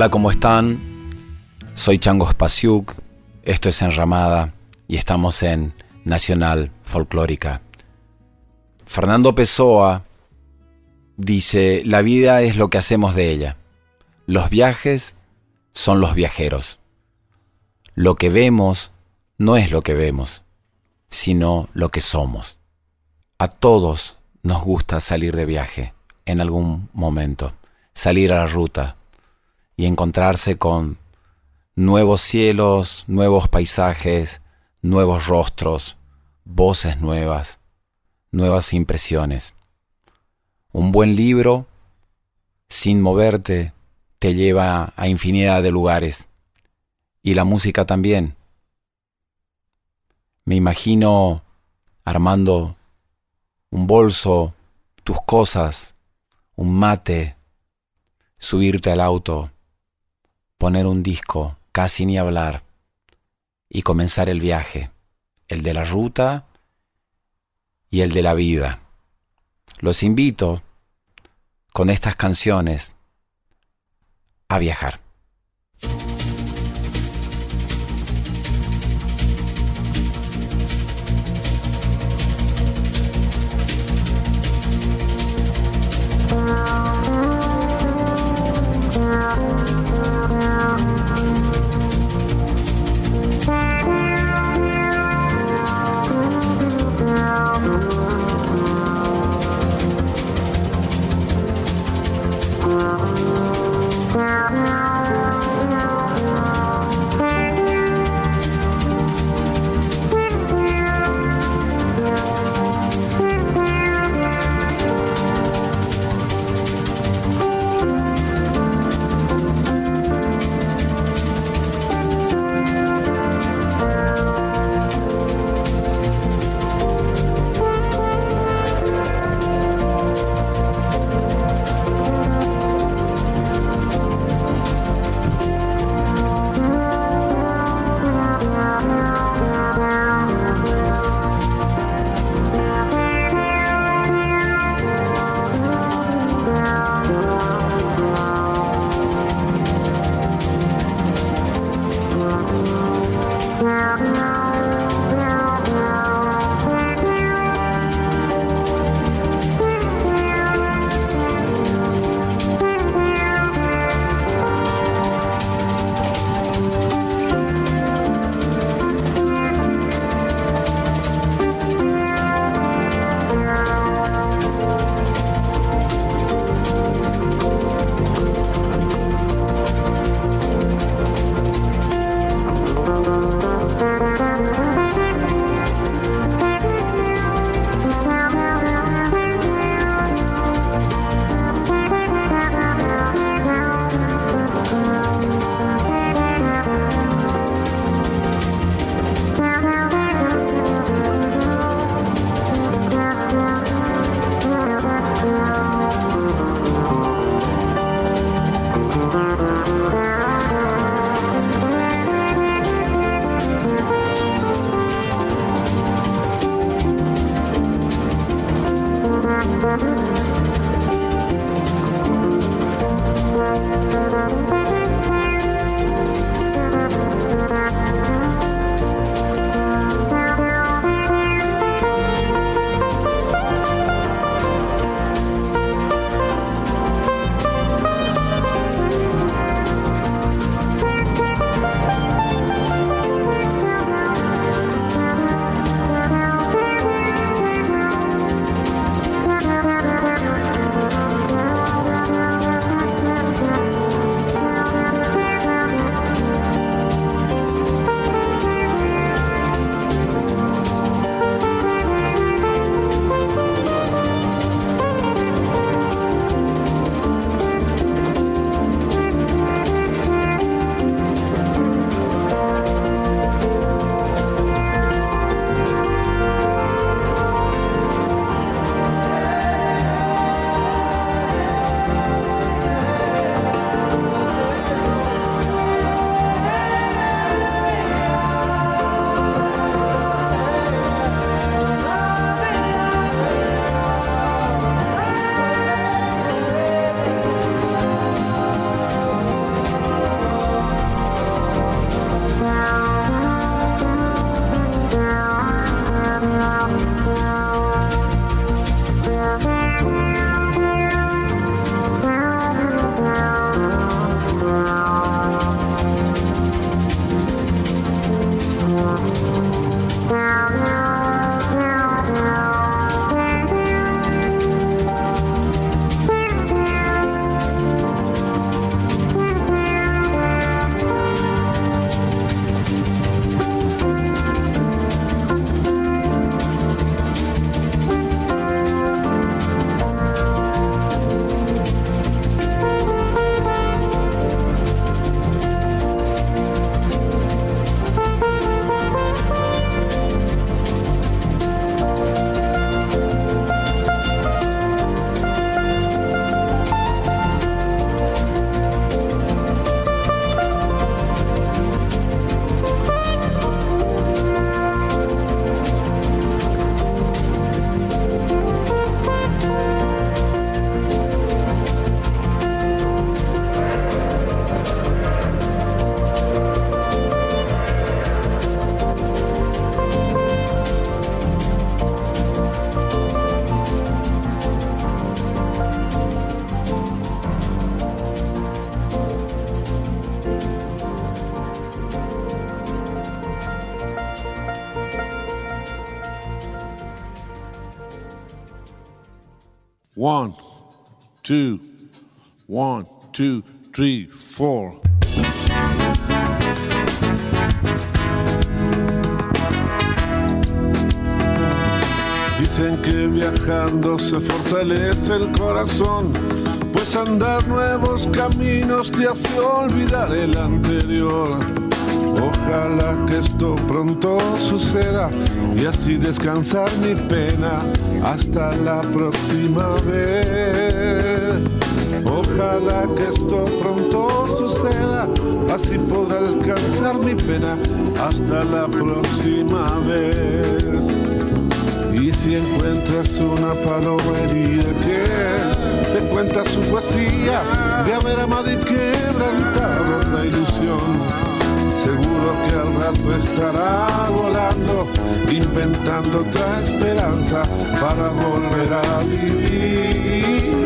Hola, ¿cómo están? Soy Chango Spasiuk, esto es Enramada y estamos en Nacional Folclórica. Fernando Pessoa dice, la vida es lo que hacemos de ella. Los viajes son los viajeros. Lo que vemos no es lo que vemos, sino lo que somos. A todos nos gusta salir de viaje en algún momento, salir a la ruta, y encontrarse con nuevos cielos, nuevos paisajes, nuevos rostros, voces nuevas, nuevas impresiones. Un buen libro, sin moverte, te lleva a infinidad de lugares. Y la música también. Me imagino armando un bolso, tus cosas, un mate, subirte al auto poner un disco, casi ni hablar, y comenzar el viaje, el de la ruta y el de la vida. Los invito con estas canciones a viajar. One, two, one, two, three, four. Dicen que viajando se fortalece el corazón, pues andar nuevos caminos te hace olvidar el anterior. Ojalá que esto pronto suceda y así descansar mi pena hasta la próxima vez. Ojalá que esto pronto suceda, así podrá descansar mi pena hasta la próxima vez. Y si encuentras una paloma herida que te cuenta su poesía de haber amado y quebrantado otra ilusión, seguro que al rato estará volando, inventando otra esperanza para volver a vivir.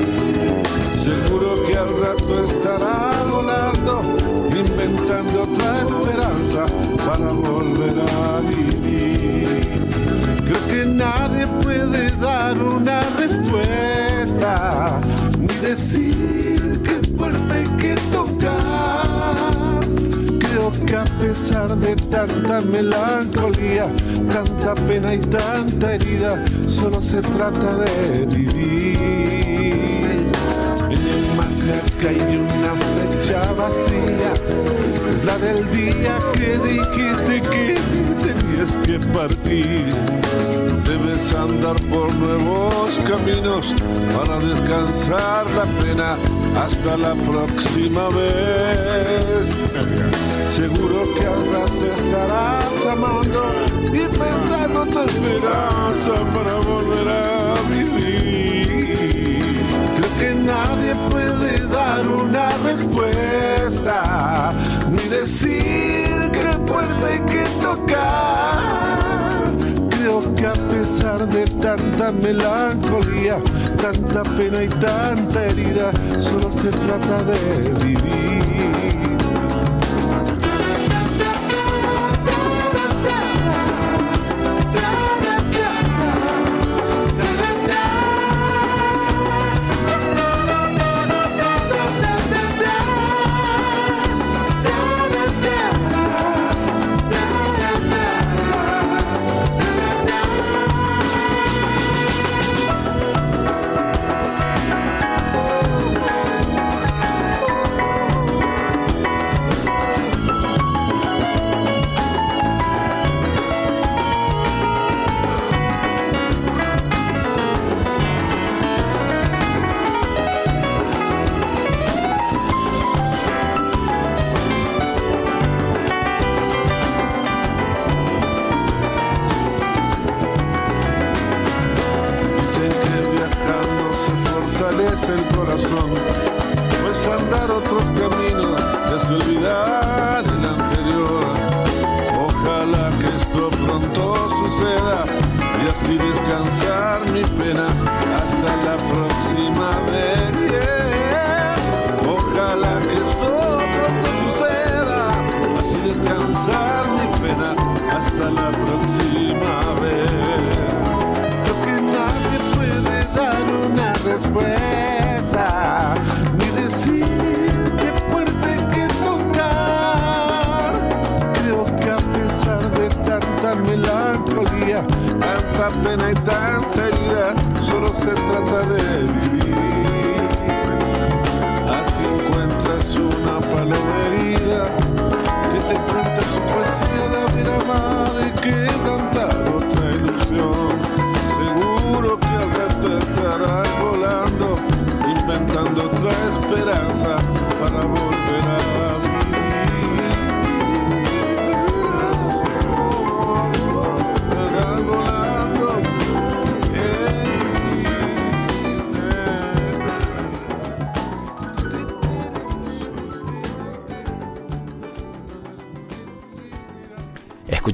Seguro que al rato estará volando, inventando otra esperanza para volver a vivir. Creo que nadie puede dar una respuesta, ni decir qué puerta hay que tocar. A pesar de tanta melancolía, tanta pena y tanta herida, solo se trata de vivir. En el macaca hay una flecha vacía, la del día que dijiste que tenías que partir. Debes andar por nuevos caminos para descansar la pena hasta la próxima vez. Seguro que al rato estarás amando y pensando tu esperanza para volver a vivir. Creo que nadie puede dar una respuesta decir qué puerta hay que tocar. Creo que a pesar de tanta melancolía, tanta pena y tanta herida, solo se trata de vivir.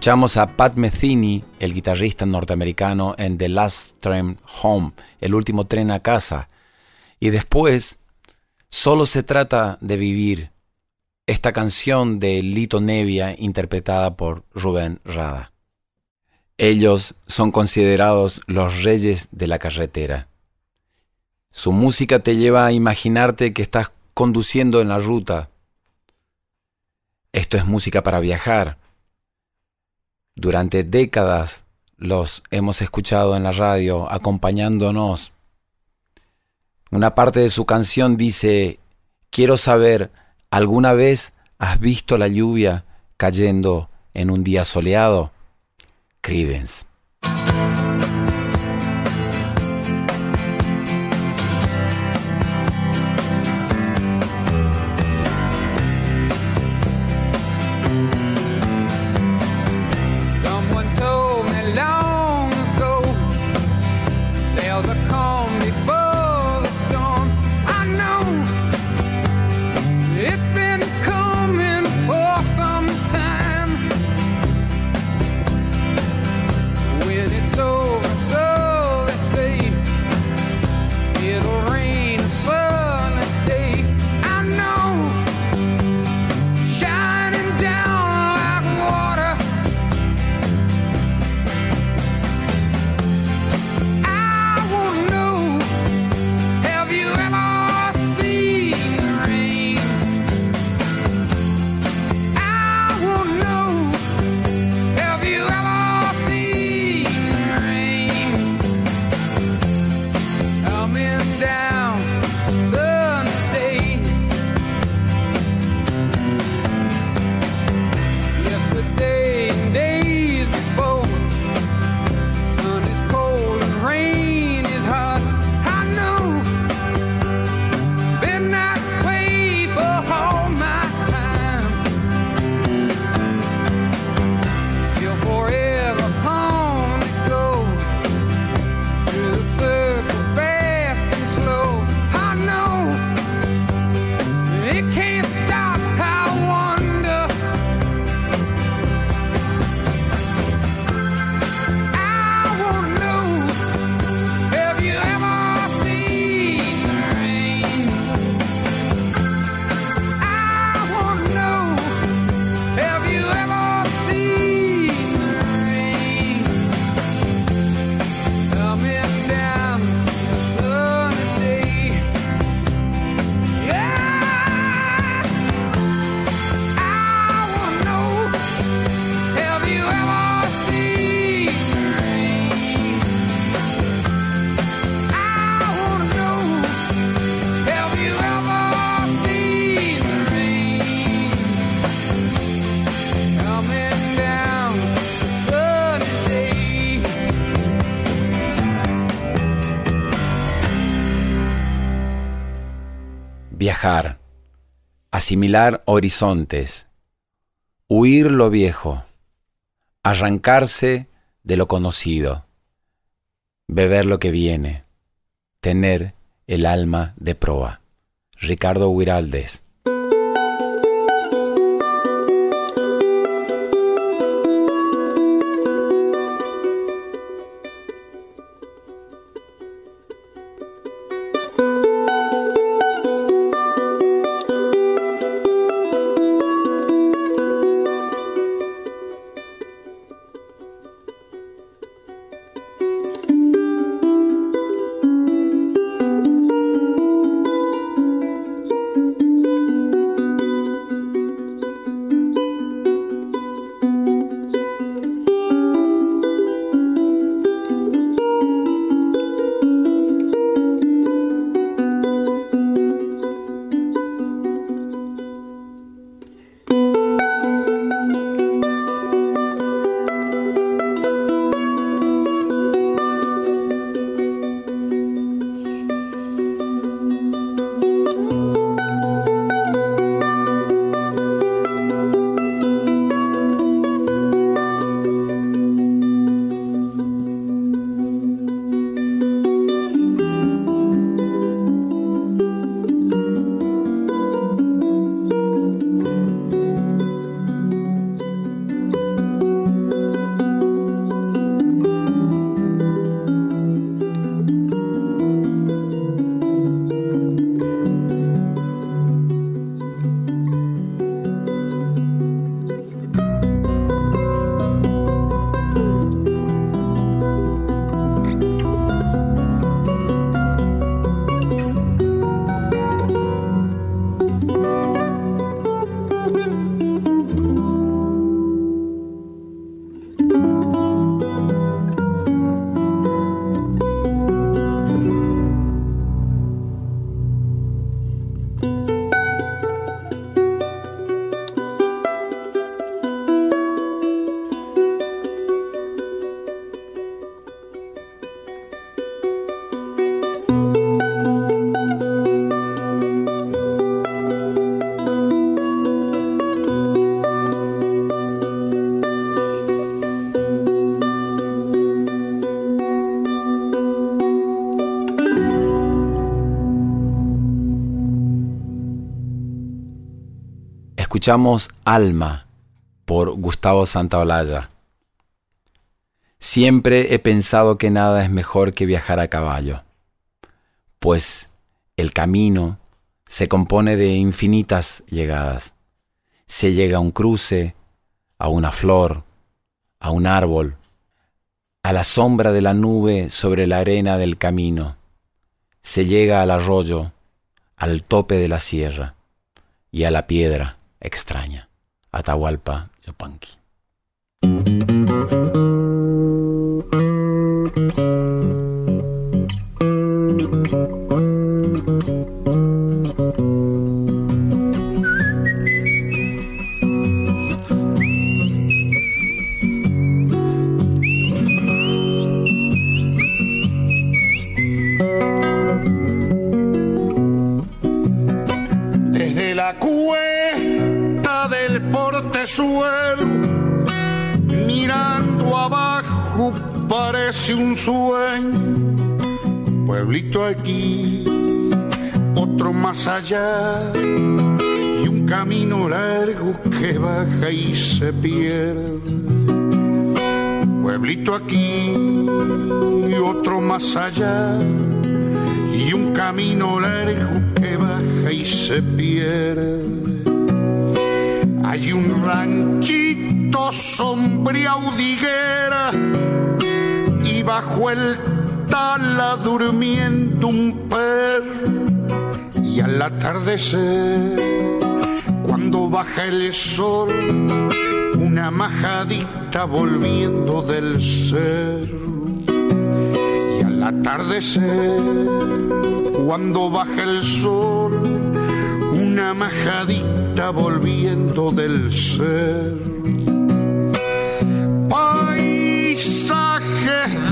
Escuchamos a Pat Metheny, el guitarrista norteamericano en The Last Train Home, el último tren a casa. Y después, solo se trata de vivir esta canción de Lito Nevia interpretada por Rubén Rada. Ellos son considerados los reyes de la carretera. Su música te lleva a imaginarte que estás conduciendo en la ruta. Esto es música para viajar. Durante décadas los hemos escuchado en la radio acompañándonos. Una parte de su canción dice, quiero saber, ¿alguna vez has visto la lluvia cayendo en un día soleado? Credence. Asimilar horizontes, huir lo viejo, arrancarse de lo conocido, beber lo que viene, tener el alma de proa. Ricardo Huiraldes. Escuchamos Alma por Gustavo Santaolalla. Siempre he pensado que nada es mejor que viajar a caballo, pues el camino se compone de infinitas llegadas. Se llega a un cruce, a una flor, a un árbol, a la sombra de la nube sobre la arena del camino. Se llega al arroyo, al tope de la sierra y a la piedra extraña. Atahualpa Yupanqui. Un sueño, pueblito aquí, otro más allá, y un camino largo que baja y se pierde. Pueblito aquí y otro más allá, y un camino largo que baja y se pierde hay un ranchito sombría udiguera bajo el tala durmiendo un perro y al atardecer cuando baja el sol una majadita volviendo del cerro y al atardecer cuando baja el sol una majadita volviendo del ser.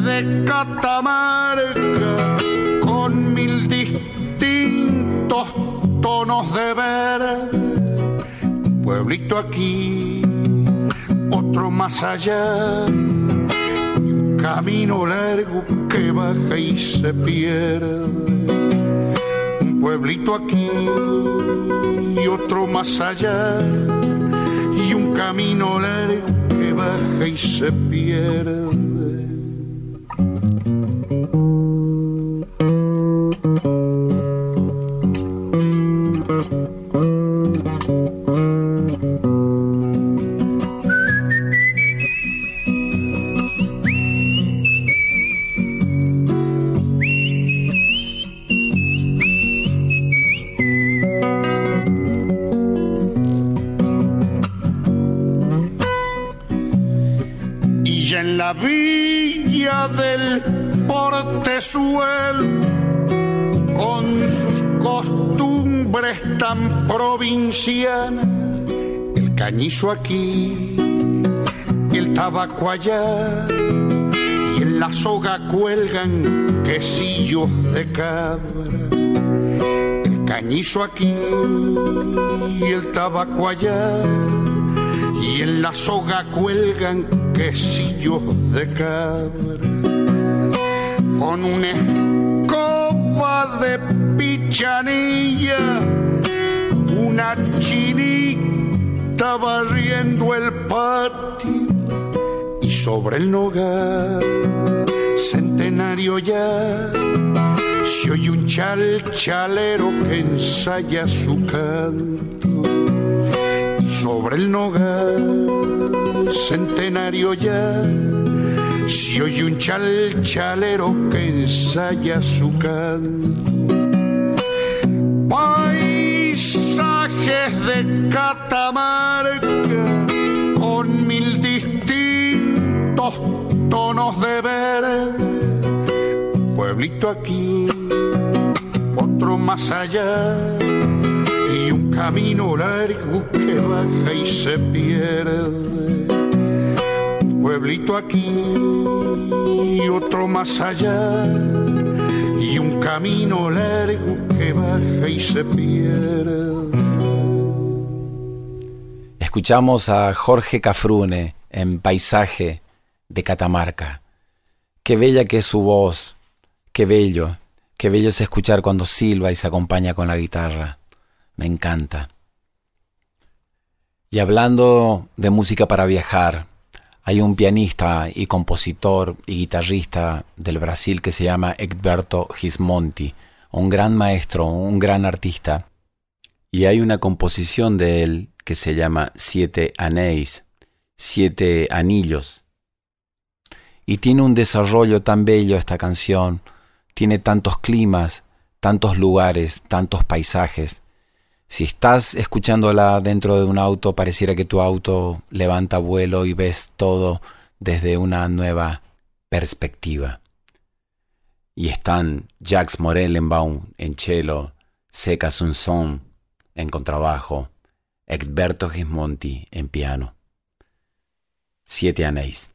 De Catamarca con mil distintos tonos de ver. pueblito aquí, otro más allá. un camino largo que baja y se pierde. Un pueblito aquí y otro más allá, y un camino largo que baja y se pierde. Cañizo aquí el tabaco allá, y en la soga cuelgan quesillos de cabra. El cañizo aquí y el tabaco allá, y en la soga cuelgan quesillos de cabra con una escoba de pichanilla, una chinita barriendo el patio y sobre el nogal centenario ya se oye un chal chalero que ensaya su canto y sobre el nogal centenario ya si oye un chal chalero que ensaya su canto. De Catamarca con mil distintos tonos de verde. Un pueblito aquí, otro más allá y un camino largo que baja y se pierde pueblito aquí y otro más allá y un camino largo que baja y se pierde. Escuchamos a Jorge Cafrune en Paisaje de Catamarca. Qué bella que es su voz, qué bello, qué bello es escuchar cuando silba y se acompaña con la guitarra. Me encanta. Y hablando de música para viajar, hay un pianista y compositor y guitarrista del Brasil que se llama Egberto Gismonti, un gran maestro, un gran artista. Y hay una composición de él que se llama Siete Anéis, Siete Anillos. Y tiene un desarrollo tan bello esta canción, tiene tantos climas, tantos lugares, tantos paisajes si estás escuchándola dentro de un auto, pareciera que tu auto levanta vuelo y ves todo desde una nueva perspectiva. Y están Jax Morellenbaum en cello, Seca Sunson en contrabajo, Egberto Gismonti en piano. Siete anéis.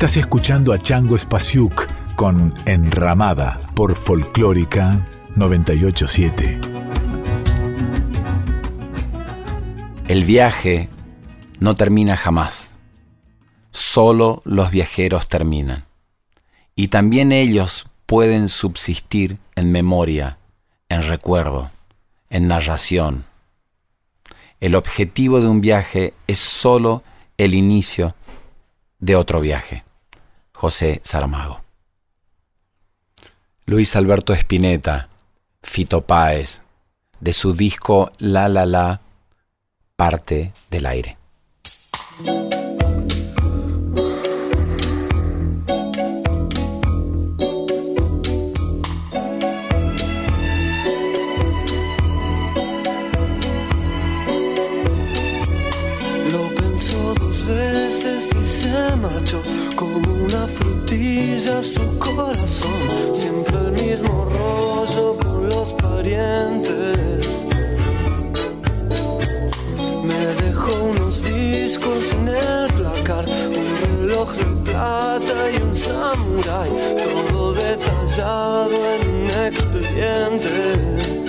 Estás escuchando a Chango Spasiuk con Enramada por Folclórica 987. El viaje no termina jamás. Solo los viajeros terminan. Y también ellos pueden subsistir en memoria, en recuerdo, en narración. El objetivo de un viaje es solo el inicio de otro viaje. José Saramago. Luis Alberto Espineta, Fito Páez, de su disco La La La, parte del aire. su corazón, siempre el mismo rollo con los parientes. Me dejó unos discos en el placar, un reloj de plata y un samurái, todo detallado en un expediente.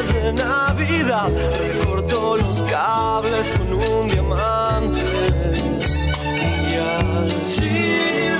luces de Navidad, recortó los cables con un diamante y así.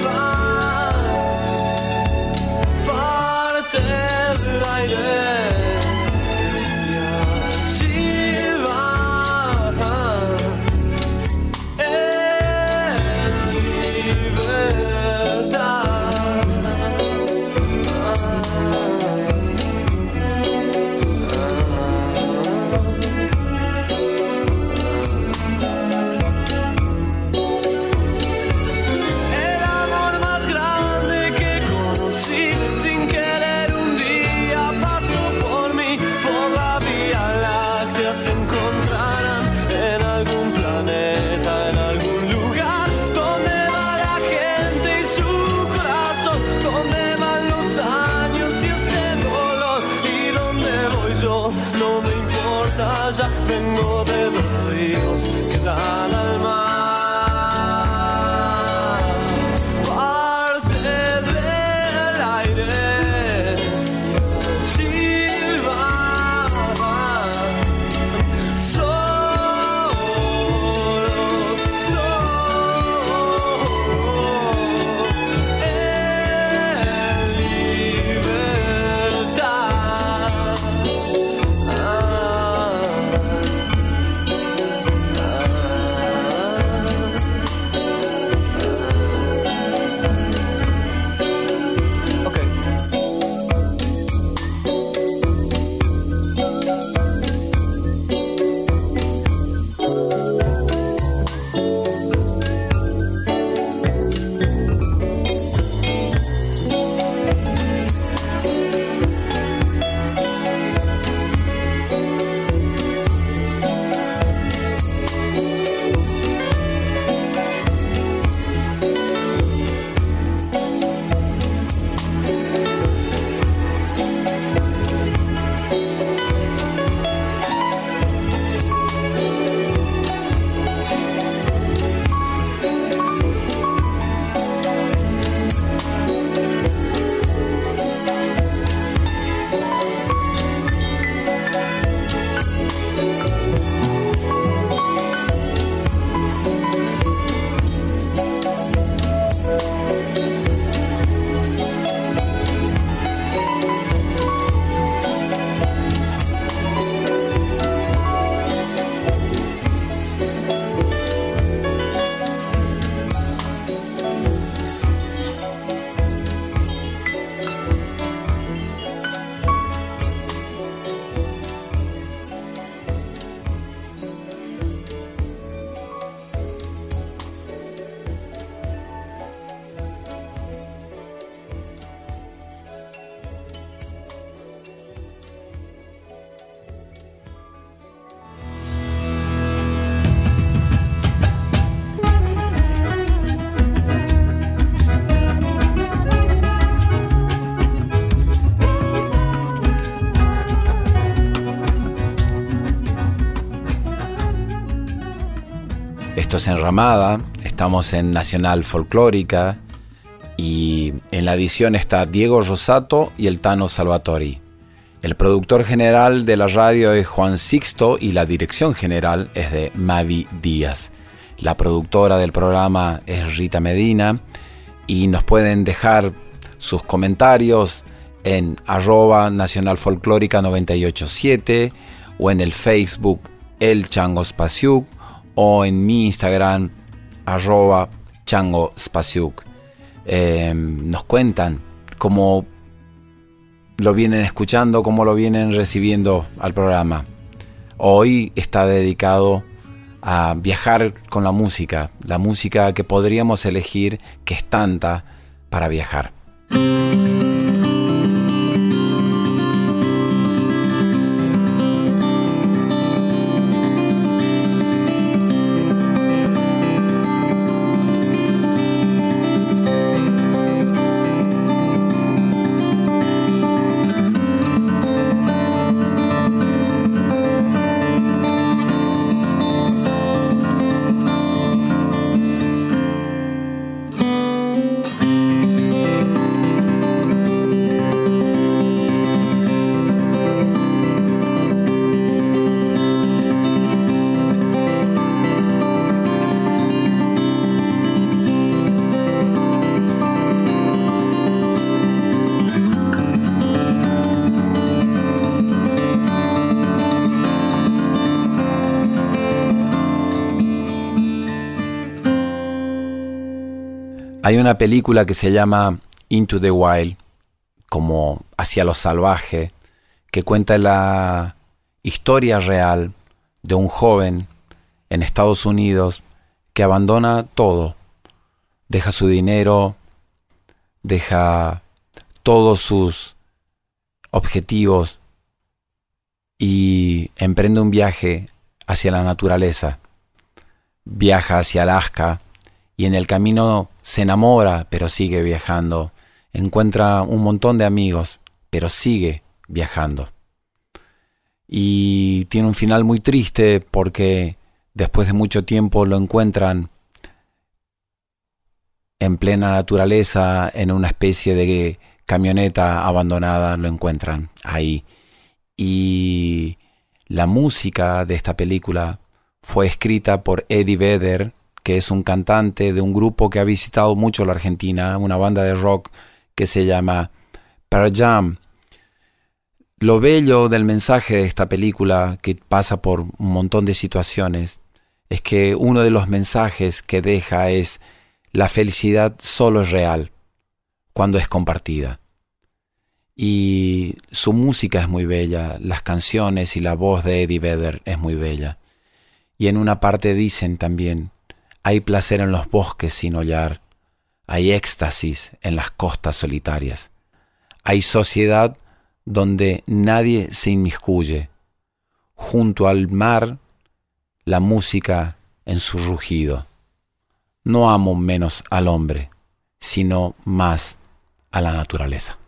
Es Enramada, estamos en Nacional Folclórica y en la edición está Diego Rosato y el Tano Salvatori. El productor general de la radio es Juan Sixto y la dirección general es de Mavi Díaz. La productora del programa es Rita Medina y nos pueden dejar sus comentarios en arroba nacional folclórica 987 o en el Facebook El Chango Spasiuk o en mi Instagram arroba Chango Spasiuk. Em, nos cuentan cómo lo vienen escuchando, cómo lo vienen recibiendo al programa. Hoy está dedicado a viajar con la música, la música que podríamos elegir, que es tanta para viajar. Hay una película que se llama Into the Wild, como hacia lo salvaje, que cuenta la historia real de un joven en Estados Unidos que abandona todo, deja su dinero, deja todos sus objetivos y emprende un viaje hacia la naturaleza. Viaja hacia Alaska y en el camino se enamora, pero sigue viajando. Encuentra un montón de amigos, pero sigue viajando. Y tiene un final muy triste porque después de mucho tiempo lo encuentran en plena naturaleza, en una especie de camioneta abandonada, lo encuentran ahí. Y la música de esta película fue escrita por Eddie Vedder, que es un cantante de un grupo que ha visitado mucho la Argentina, una banda de rock que se llama Pearl Jam. Lo bello del mensaje de esta película, que pasa por un montón de situaciones, es que uno de los mensajes que deja es la felicidad solo es real cuando es compartida. Y su música es muy bella, las canciones y la voz de Eddie Vedder es muy bella. Y en una parte dicen también, hay placer en los bosques sin hollar, hay éxtasis en las costas solitarias, hay sociedad donde nadie se inmiscuye, junto al mar la música en su rugido. No amo menos al hombre, sino más a la naturaleza.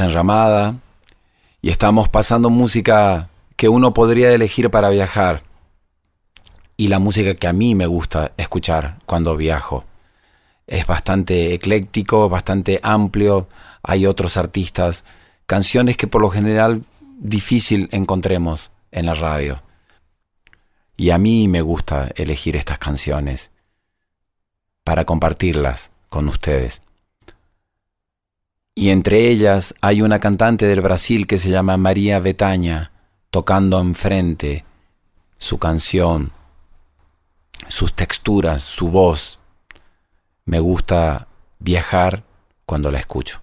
Enramada y estamos pasando música que uno podría elegir para viajar y la música que a mí me gusta escuchar cuando viajo. Es bastante ecléctico, bastante amplio, hay otros artistas, canciones que por lo general difícil encontremos en la radio. Y a mí me gusta elegir estas canciones para compartirlas con ustedes. Y entre ellas hay una cantante del Brasil que se llama María Betaña, tocando enfrente su canción, sus texturas, su voz. Me gusta viajar cuando la escucho.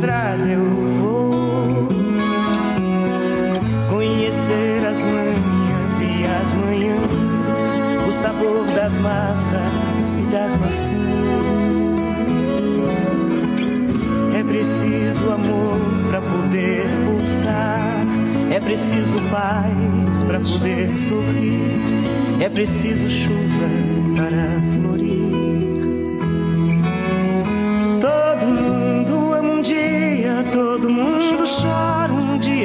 estrada eu vou conhecer as manhãs e as manhãs, o sabor das massas e das maçãs. É preciso amor para poder pulsar, é preciso paz para poder sorrir, é preciso chuva para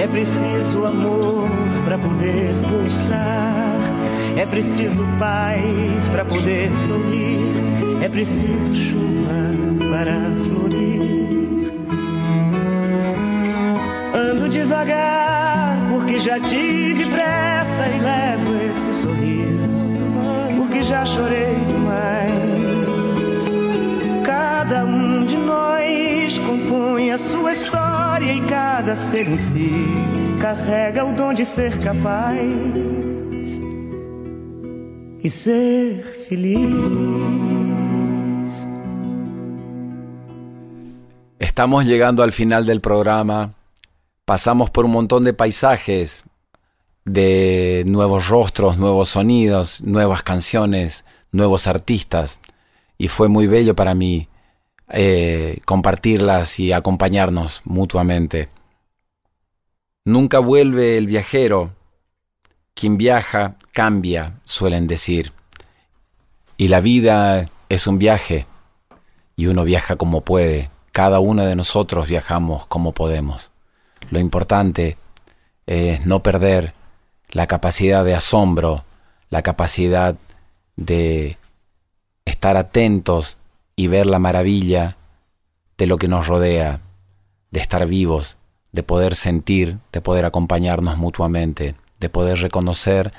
É preciso amor para poder pulsar, é preciso paz para poder sorrir, é preciso chuva para florir. Ando devagar porque já tive pressa e levo esse sorriso porque já chorei demais. Cada um de nós compõe a sua história e cada ser em si carrega o dom de ser capaz e ser feliz. Estamos llegando al final del programa. Pasamos por un montón de paisajes, de nuevos rostros, nuevos sonidos, nuevas canciones, nuevos artistas. Y fue muy bello para mí eh, compartirlas y acompañarnos mutuamente. Nunca vuelve el viajero. Quien viaja cambia, suelen decir. Y la vida es un viaje. Y uno viaja como puede. Cada uno de nosotros viajamos como podemos. Lo importante es no perder la capacidad de asombro, la capacidad de estar atentos y ver la maravilla de lo que nos rodea, de estar vivos, de poder sentir, de poder acompañarnos mutuamente, de poder reconocer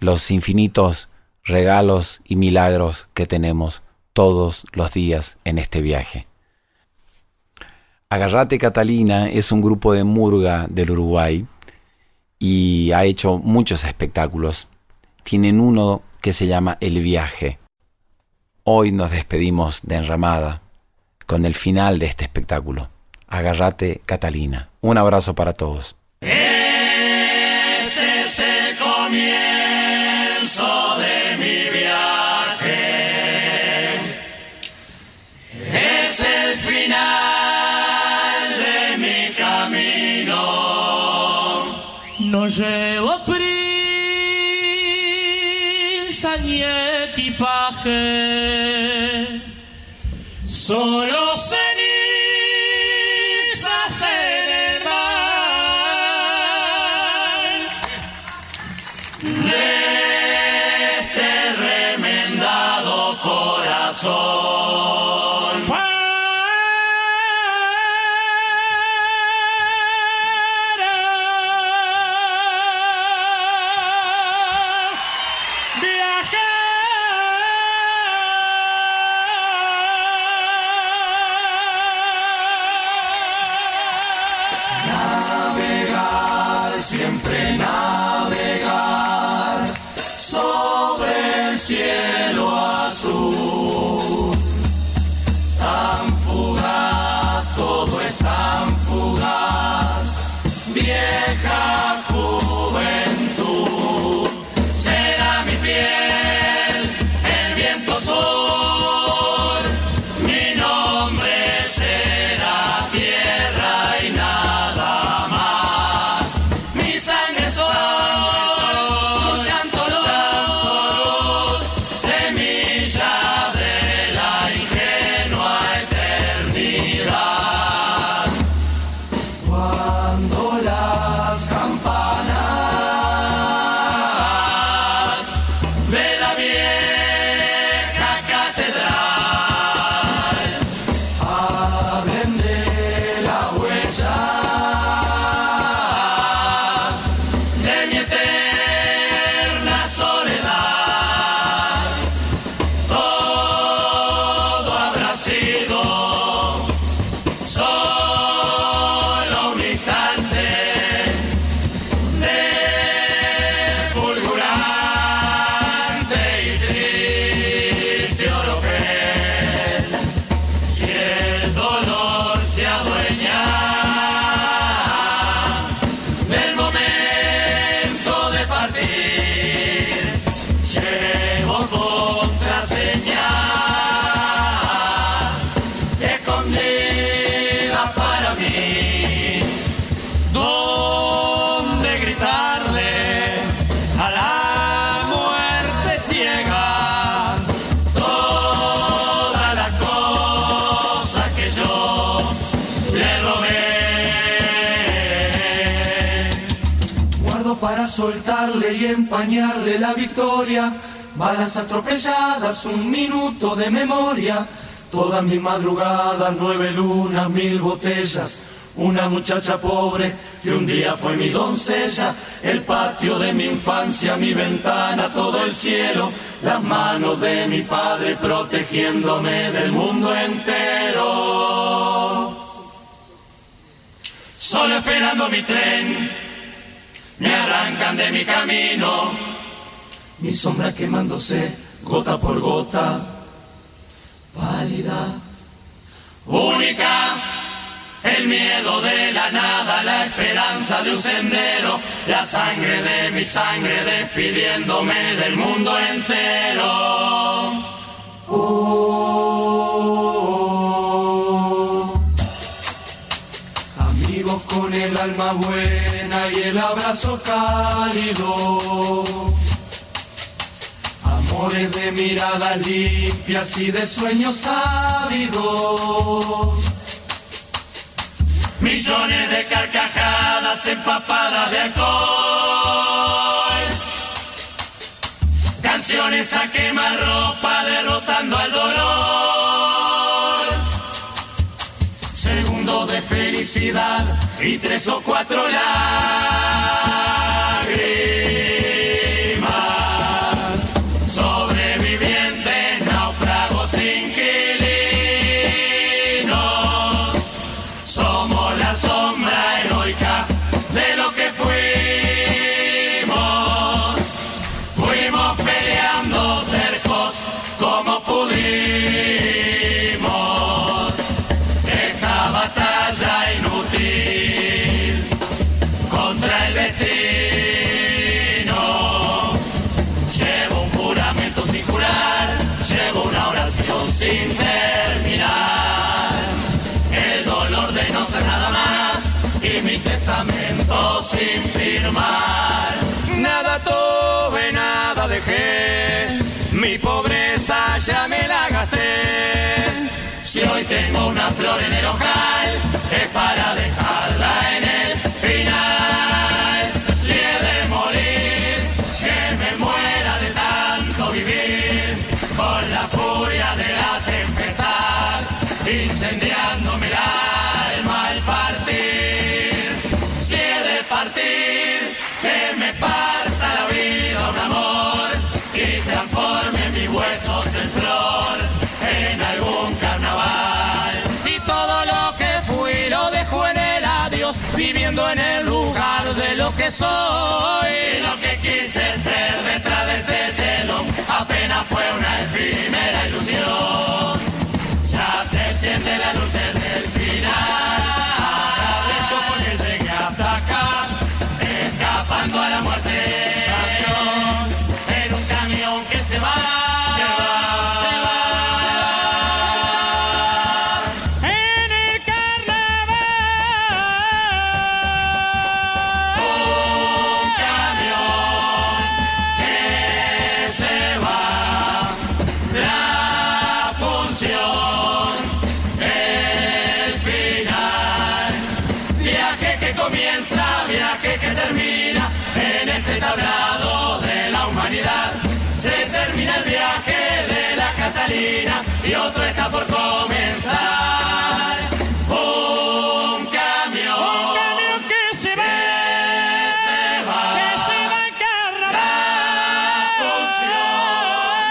los infinitos regalos y milagros que tenemos todos los días en este viaje. Agarrate Catalina es un grupo de murga del Uruguay y ha hecho muchos espectáculos. Tienen uno que se llama El viaje. Hoy nos despedimos de Enramada con el final de este espectáculo. Agarrate Catalina. Un abrazo para todos. Este es el comienzo de mi viaje. Es el final de mi camino. No Solo cenizas y empañarle la victoria. Balas atropelladas, un minuto de memoria. Toda mi madrugada, nueve lunas, mil botellas. Una muchacha pobre que un día fue mi doncella, el patio de mi infancia, mi ventana, todo el cielo, las manos de mi padre protegiéndome del mundo entero. Solo esperando mi tren, me arrancan de mi camino, mi sombra quemándose gota por gota, pálida, única. El miedo de la nada, la esperanza de un sendero, la sangre de mi sangre despidiéndome del mundo entero. Oh. Amigos con el alma buena y el abrazo cálido. Amores de miradas limpias y de sueños ávidos. Millones de carcajadas empapadas de alcohol. Canciones a quemar ropa derrotando al dolor. Segundo de felicidad y tres o cuatro lágrimas. Sin firmar. Nada tuve, nada dejé, mi pobreza ya me la gasté. Si hoy tengo una flor en el ojal, es para dejarla viviendo en el lugar de lo que soy. Y lo que quise ser detrás de este telón apenas fue una efímera ilusión. Ya se enciende la luz del final. Lento porque llegué hasta acá, escapando a la muerte. Otro está por comenzar. Un camión, un camión que se va, se va, que se va a carnaval. La función,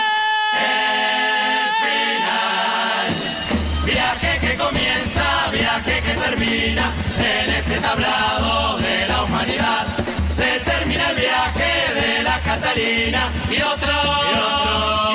el final. Viaje que comienza, viaje que termina en este tablado de la humanidad. Se termina el viaje de la Catalina y otro, y otro